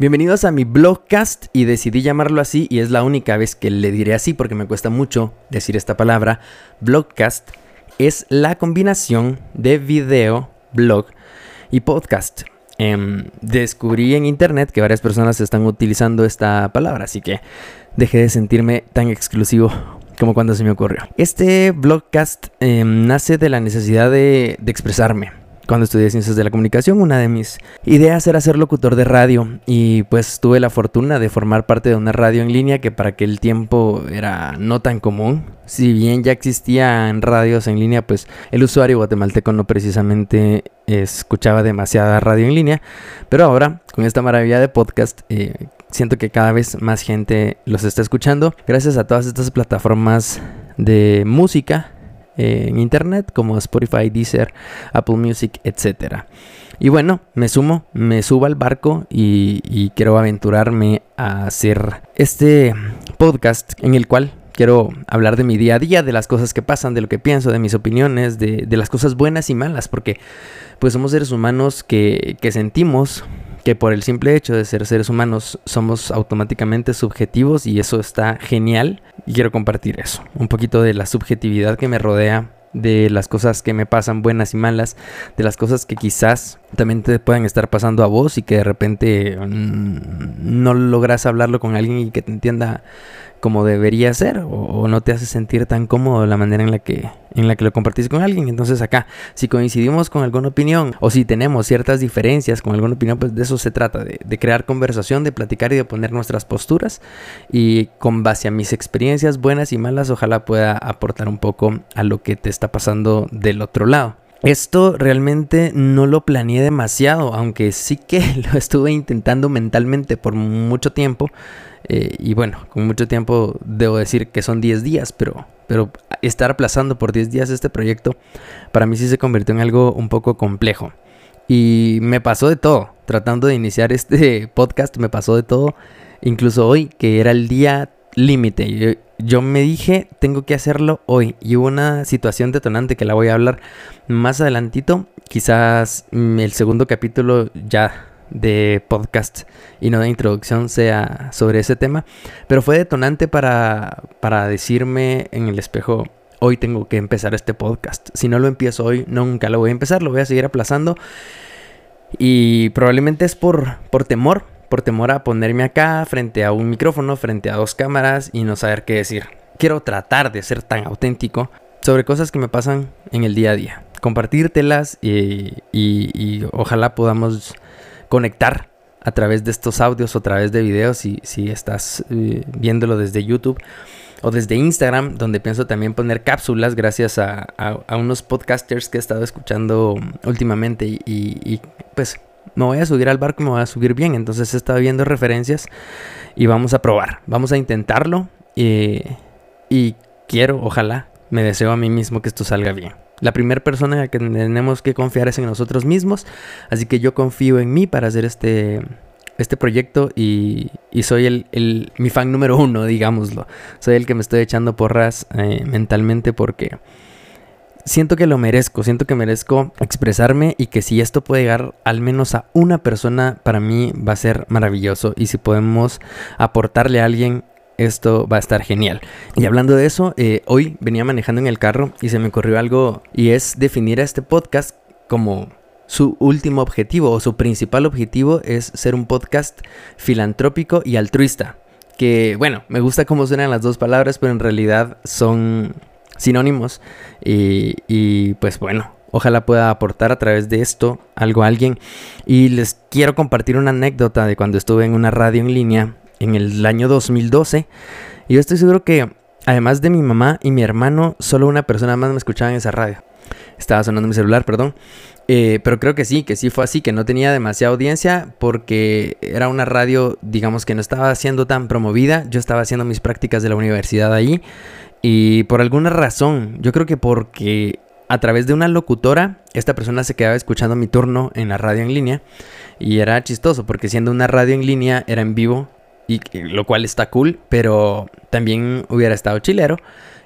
Bienvenidos a mi blogcast y decidí llamarlo así y es la única vez que le diré así porque me cuesta mucho decir esta palabra. Blogcast es la combinación de video, blog y podcast. Em, descubrí en internet que varias personas están utilizando esta palabra, así que dejé de sentirme tan exclusivo como cuando se me ocurrió. Este blogcast em, nace de la necesidad de expresarme cuando estudié ciencias de la comunicación, una de mis ideas era ser locutor de radio y pues tuve la fortuna de formar parte de una radio en línea que para aquel tiempo era no tan común. Si bien ya existían radios en línea, pues el usuario guatemalteco no precisamente escuchaba demasiada radio en línea, pero ahora con esta maravilla de podcast eh, siento que cada vez más gente los está escuchando gracias a todas estas plataformas de música en internet como Spotify, Deezer, Apple Music, etc. Y bueno, me sumo, me subo al barco y, quiero aventurarme a hacer este podcast en el cual quiero hablar de mi día a día, de las cosas que pasan, de lo que pienso, de mis opiniones, de, las cosas buenas y malas, porque pues somos seres humanos que, que sentimos que por el simple hecho de ser seres humanos somos automáticamente subjetivos y eso está genial. Y quiero compartir eso, un poquito de la subjetividad que me rodea de las cosas que me pasan buenas y malas, de las cosas que quizás también te puedan estar pasando a vos y que de repente mm, no logras hablarlo con alguien y que te entienda como debería ser o, no te hace sentir tan cómodo la manera en la que en la que lo compartís con alguien. Entonces acá, si coincidimos con alguna opinión o si tenemos ciertas diferencias con alguna opinión, pues de eso se trata, de, de crear conversación, de platicar y de poner nuestras posturas y con base a mis experiencias buenas y malas, ojalá pueda aportar un poco a lo que te está pasando del otro lado. Esto realmente no lo planeé demasiado, aunque sí que lo estuve intentando mentalmente por mucho tiempo. Eh, y bueno, con mucho tiempo debo decir que son 10 días, pero, pero estar aplazando por 10 días este proyecto para mí sí se convirtió en algo un poco complejo. Y me pasó de todo, tratando de iniciar este podcast, me pasó de todo, incluso hoy, que era el día límite. Yo, me dije, tengo que hacerlo hoy. Y hubo una situación detonante que la voy a hablar más adelantito. Quizás mm, el segundo capítulo ya de podcast y no de introducción sea sobre ese tema. Pero fue detonante para, para decirme en el espejo, hoy tengo que empezar este podcast. Si no lo empiezo hoy, nunca lo voy a empezar, lo voy a seguir aplazando. Y probablemente es por, por temor, por temor a ponerme acá frente a un micrófono, frente a dos cámaras y no saber qué decir. Quiero tratar de ser tan auténtico sobre cosas que me pasan en el día a día. Compartírtelas y, y, ojalá podamos conectar a través de estos audios o a través de videos si, si estás eh, viéndolo desde YouTube o desde Instagram, donde pienso también poner cápsulas gracias a, a, unos podcasters que he estado escuchando últimamente y, y pues me voy a subir al barco y me voy a subir bien. Entonces he estado viendo referencias y vamos a probar, vamos a intentarlo y quiero, ojalá, me deseo a mí mismo que esto salga bien. La primera persona en la que tenemos que confiar es en nosotros mismos, así que yo confío en mí para hacer este, este proyecto y, soy el, mi fan número uno, digámoslo. Soy el que me estoy echando porras eh, mentalmente porque siento que lo merezco, siento que merezco expresarme y que si esto puede llegar al menos a una persona, para mí va a ser maravilloso. Y si podemos aportarle a alguien, esto va a estar genial. Y hablando de eso, eh, hoy venía manejando en el carro y se me ocurrió algo y es definir a este podcast como su último objetivo o su principal objetivo es ser un podcast filantrópico y altruista. Que bueno, me gusta cómo suenan las dos palabras, pero en realidad son sinónimos. Y, pues bueno, ojalá pueda aportar a través de esto algo a alguien. Y les quiero compartir una anécdota de cuando estuve en una radio en línea en el año 2012. Y yo estoy seguro que, además de mi mamá y mi hermano, solo una persona más me escuchaba en esa radio. Estaba sonando mi celular, perdón. Eh, pero creo que sí, que sí fue así, que no tenía demasiada audiencia porque era una radio, digamos que no estaba siendo tan promovida. Yo estaba haciendo mis prácticas de la universidad ahí y por alguna razón, yo creo que porque a través de una locutora, esta persona se quedaba escuchando mi turno en la radio en línea. Y era chistoso, porque siendo una radio en línea, era en vivo, y lo cual está cool, pero también hubiera estado chilero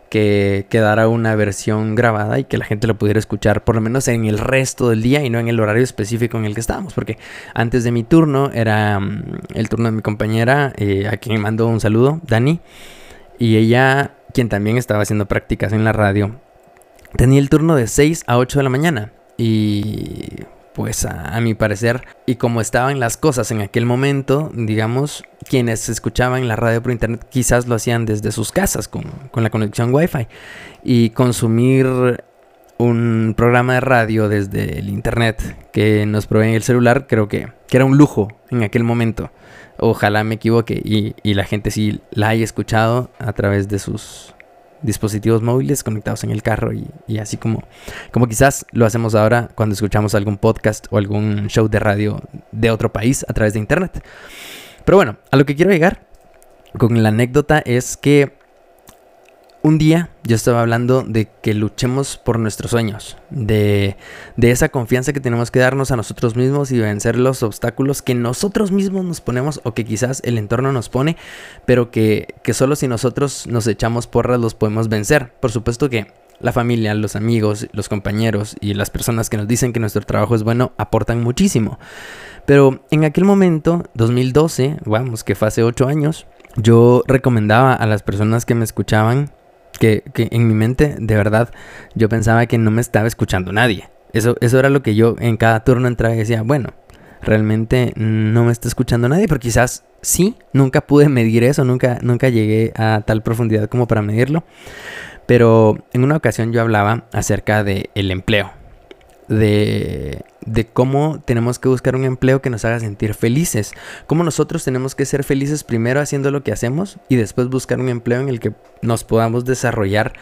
que quedara una versión grabada y que la gente lo pudiera escuchar por lo menos en el resto del día y no en el horario específico en el que estábamos. Porque antes de mi turno era mm, el turno de mi compañera, eh, a quien mando un saludo, Dani. Y ella, quien también estaba haciendo prácticas en la radio, tenía el turno de 6 a 8 de la mañana. Y pues a, mi parecer, y como estaban las cosas en aquel momento, digamos, quienes escuchaban la radio por internet quizás lo hacían desde sus casas con, la conexión Wi-Fi. Y consumir un programa de radio desde el internet que nos provee el celular, creo que, que, era un lujo en aquel momento. Ojalá me equivoque y, y la gente sí la haya escuchado a través de sus dispositivos móviles conectados en el carro y, así como, como quizás lo hacemos ahora cuando escuchamos algún podcast o algún show de radio de otro país a través de internet. Pero bueno, a lo que quiero llegar con la anécdota es que un día yo estaba hablando de que luchemos por nuestros sueños, de, esa confianza que tenemos que darnos a nosotros mismos y vencer los obstáculos que nosotros mismos nos ponemos o que quizás el entorno nos pone, pero que, que solo si nosotros nos echamos porras los podemos vencer. Por supuesto que la familia, los amigos, los compañeros y las personas que nos dicen que nuestro trabajo es bueno aportan muchísimo. Pero en aquel momento, 2012, vamos, que fue hace 8 años, yo recomendaba a las personas que me escuchaban que, en mi mente, de verdad, yo pensaba que no me estaba escuchando nadie. Eso, eso era lo que yo en cada turno entraba y decía, bueno, realmente no me está escuchando nadie, pero quizás sí, nunca pude medir eso, nunca, nunca llegué a tal profundidad como para medirlo. Pero en una ocasión yo hablaba acerca del el empleo, de de cómo tenemos que buscar un empleo que nos haga sentir felices. Cómo nosotros tenemos que ser felices primero haciendo lo que hacemos y después buscar un empleo en el que nos podamos desarrollar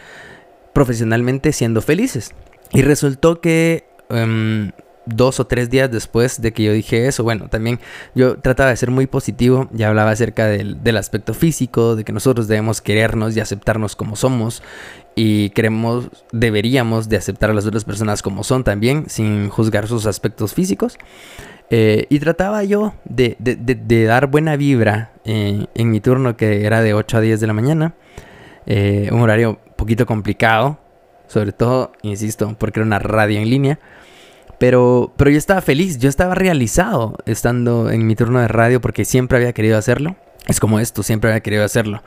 profesionalmente siendo felices. Y resultó que em, dos o tres días después de que yo dije eso, bueno, también yo trataba de ser muy positivo, ya hablaba acerca del, del, aspecto físico, de que nosotros debemos querernos y aceptarnos como somos y queremos, deberíamos de aceptar a las otras personas como son también, sin juzgar sus aspectos físicos. Eh, y trataba yo de, dar buena vibra eh, en mi turno que era de 8 a 10 de la mañana, eh, un horario poquito complicado, sobre todo, insisto, porque era una radio en línea. Pero, pero yo estaba feliz, yo estaba realizado estando en mi turno de radio porque siempre había querido hacerlo. Es como esto, siempre había querido hacerlo.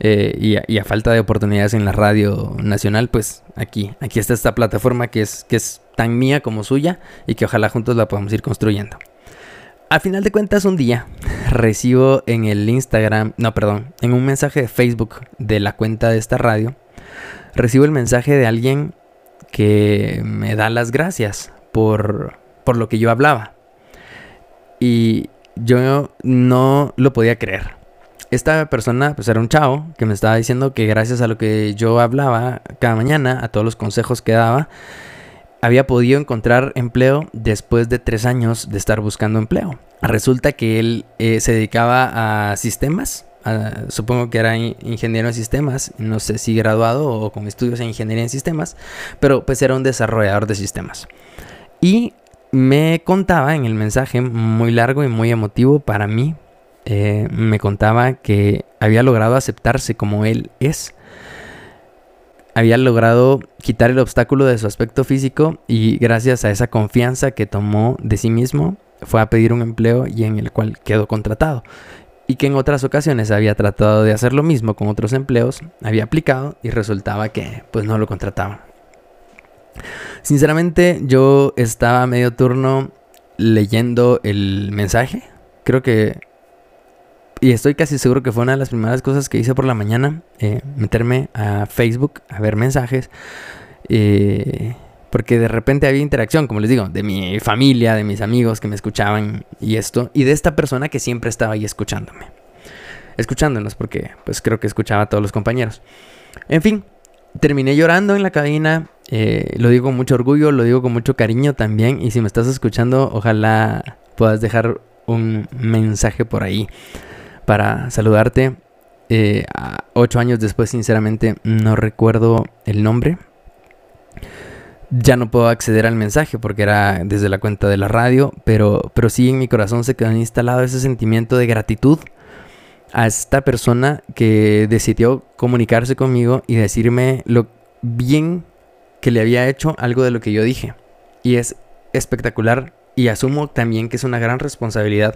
Eh, y, a, falta de oportunidades en la radio nacional, pues aquí, aquí está esta plataforma que es, que es tan mía como suya y que ojalá juntos la podamos ir construyendo. Al final de cuentas, un día recibo en el Instagram, no, perdón, en un mensaje de Facebook de la cuenta de esta radio, recibo el mensaje de alguien que me da las gracias por, por lo que yo hablaba. Y yo no lo podía creer. Esta persona, pues era un chavo que me estaba diciendo que gracias a lo que yo hablaba cada mañana, a todos los consejos que daba, había podido encontrar empleo después de tres años de estar buscando empleo. Resulta que él eh, se dedicaba a sistemas, supongo que era ingeniero en sistemas, no sé si graduado o con estudios en ingeniería en sistemas, pero pues era un desarrollador de sistemas. Y me contaba en el mensaje muy largo y muy emotivo para mí, eh, me contaba que había logrado aceptarse como él es. Había logrado quitar el obstáculo de su aspecto físico y gracias a esa confianza que tomó de sí mismo fue a pedir un empleo y en el cual quedó contratado. Y que en otras ocasiones había tratado de hacer lo mismo con otros empleos, había aplicado y resultaba que pues no lo contrataban. Sinceramente, yo estaba a medio turno leyendo el mensaje. Creo que. Y estoy casi seguro que fue una de las primeras cosas que hice por la mañana. Eh, meterme a Facebook a ver mensajes. Eh, porque de repente había interacción, como les digo, de mi familia, de mis amigos que me escuchaban y esto. Y de esta persona que siempre estaba ahí escuchándome. Escuchándonos, porque pues creo que escuchaba a todos los compañeros. En fin, terminé llorando en la cabina. Eh, lo digo con mucho orgullo, lo digo con mucho cariño también. Y si me estás escuchando, ojalá puedas dejar un mensaje por ahí para saludarte. Eh, ocho años después, sinceramente, no recuerdo el nombre. Ya no puedo acceder al mensaje porque era desde la cuenta de la radio, pero, pero sí en mi corazón se quedó instalado ese sentimiento de gratitud a esta persona que decidió comunicarse conmigo y decirme lo bien que le había hecho algo de lo que yo dije. Y es espectacular y asumo también que es una gran responsabilidad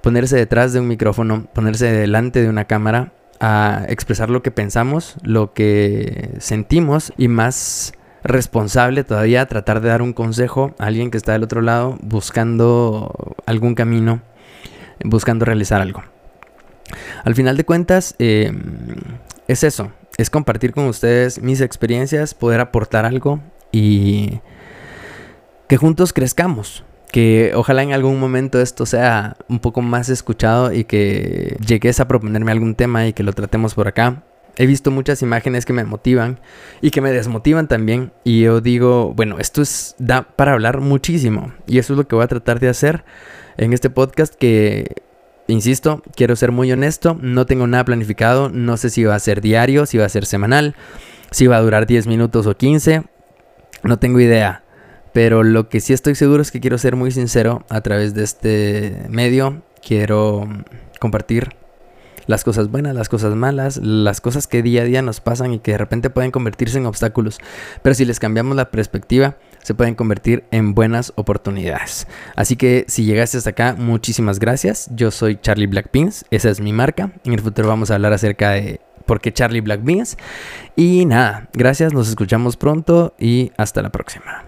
ponerse detrás de un micrófono, ponerse delante de una cámara a expresar lo que pensamos, lo que sentimos y más responsable todavía tratar de dar un consejo a alguien que está del otro lado buscando algún camino, buscando realizar algo. Al final de cuentas, eh, es eso, es compartir con ustedes mis experiencias, poder aportar algo y que juntos crezcamos. Que ojalá en algún momento esto sea un poco más escuchado y que llegues a proponerme algún tema y que lo tratemos por acá. He visto muchas imágenes que me motivan y que me desmotivan también. Y yo digo, bueno, esto es, da para hablar muchísimo. Y eso es lo que voy a tratar de hacer en este podcast que Insisto, quiero ser muy honesto, no tengo nada planificado, no sé si va a ser diario, si va a ser semanal, si va a durar 10 minutos o 15, no tengo idea. Pero lo que sí estoy seguro es que quiero ser muy sincero a través de este medio. Quiero compartir las cosas buenas, las cosas malas, las cosas que día a día nos pasan y que de repente pueden convertirse en obstáculos. Pero si les cambiamos la perspectiva, se pueden convertir en buenas oportunidades. Así que si llegaste hasta acá, muchísimas gracias. Yo soy Charlie Blackpins, esa es mi marca. En el futuro vamos a hablar acerca de por qué Charlie Blackpins. Y nada, gracias, nos escuchamos pronto y hasta la próxima.